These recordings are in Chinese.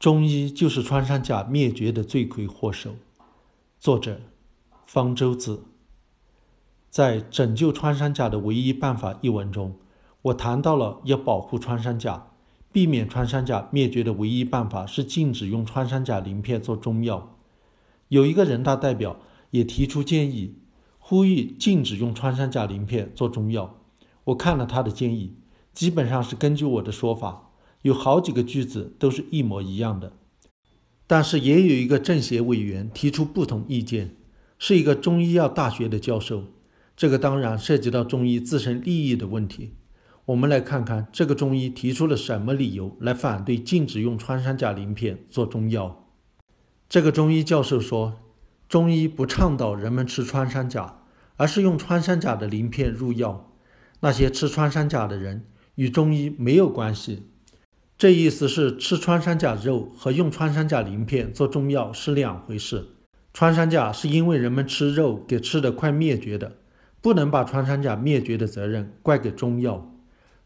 中医就是穿山甲灭绝的罪魁祸首。作者：方舟子。在《拯救穿山甲的唯一办法》一文中，我谈到了要保护穿山甲、避免穿山甲灭绝的唯一办法是禁止用穿山甲鳞片做中药。有一个人大代表也提出建议，呼吁禁止用穿山甲鳞片做中药。我看了他的建议，基本上是根据我的说法。有好几个句子都是一模一样的，但是也有一个政协委员提出不同意见，是一个中医药大学的教授。这个当然涉及到中医自身利益的问题。我们来看看这个中医提出了什么理由来反对禁止用穿山甲鳞片做中药。这个中医教授说，中医不倡导人们吃穿山甲，而是用穿山甲的鳞片入药。那些吃穿山甲的人与中医没有关系。这意思是吃穿山甲肉和用穿山甲鳞片做中药是两回事。穿山甲是因为人们吃肉给吃的快灭绝的，不能把穿山甲灭绝的责任怪给中药。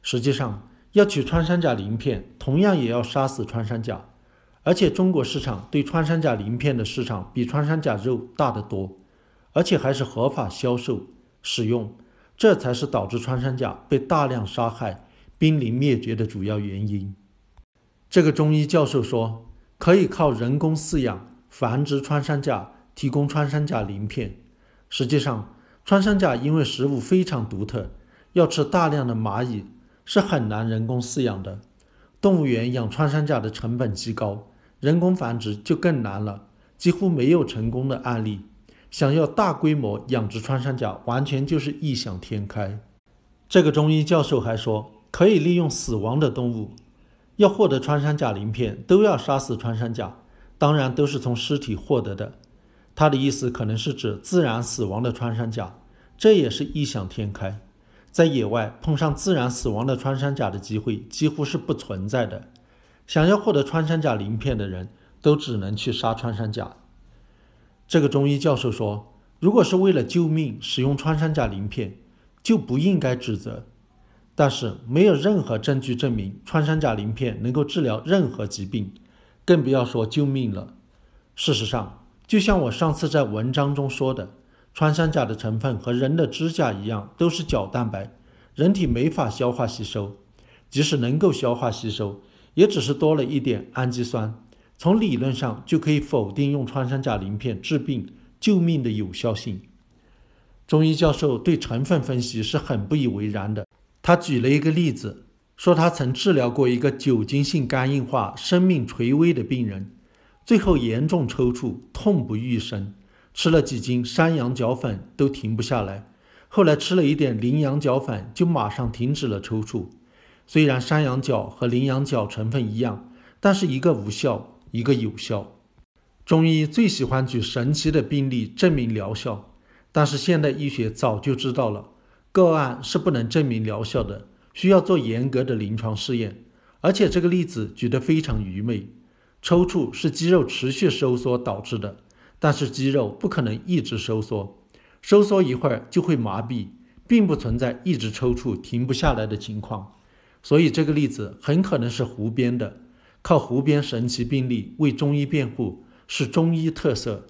实际上，要取穿山甲鳞片，同样也要杀死穿山甲，而且中国市场对穿山甲鳞片的市场比穿山甲肉大得多，而且还是合法销售使用，这才是导致穿山甲被大量杀害、濒临灭绝的主要原因。这个中医教授说，可以靠人工饲养繁殖穿山甲，提供穿山甲鳞片。实际上，穿山甲因为食物非常独特，要吃大量的蚂蚁，是很难人工饲养的。动物园养穿山甲的成本极高，人工繁殖就更难了，几乎没有成功的案例。想要大规模养殖穿山甲，完全就是异想天开。这个中医教授还说，可以利用死亡的动物。要获得穿山甲鳞片，都要杀死穿山甲，当然都是从尸体获得的。他的意思可能是指自然死亡的穿山甲，这也是异想天开。在野外碰上自然死亡的穿山甲的机会几乎是不存在的。想要获得穿山甲鳞片的人，都只能去杀穿山甲。这个中医教授说，如果是为了救命使用穿山甲鳞片，就不应该指责。但是没有任何证据证明穿山甲鳞片能够治疗任何疾病，更不要说救命了。事实上，就像我上次在文章中说的，穿山甲的成分和人的指甲一样，都是角蛋白，人体没法消化吸收，即使能够消化吸收，也只是多了一点氨基酸。从理论上就可以否定用穿山甲鳞片治病救命的有效性。中医教授对成分分析是很不以为然的。他举了一个例子，说他曾治疗过一个酒精性肝硬化、生命垂危的病人，最后严重抽搐、痛不欲生，吃了几斤山羊角粉都停不下来。后来吃了一点羚羊角粉，就马上停止了抽搐。虽然山羊角和羚羊角成分一样，但是一个无效，一个有效。中医最喜欢举神奇的病例证明疗效，但是现代医学早就知道了。个案是不能证明疗效的，需要做严格的临床试验。而且这个例子举得非常愚昧。抽搐是肌肉持续收缩导致的，但是肌肉不可能一直收缩，收缩一会儿就会麻痹，并不存在一直抽搐停不下来的情况。所以这个例子很可能是胡编的，靠胡编神奇病例为中医辩护是中医特色。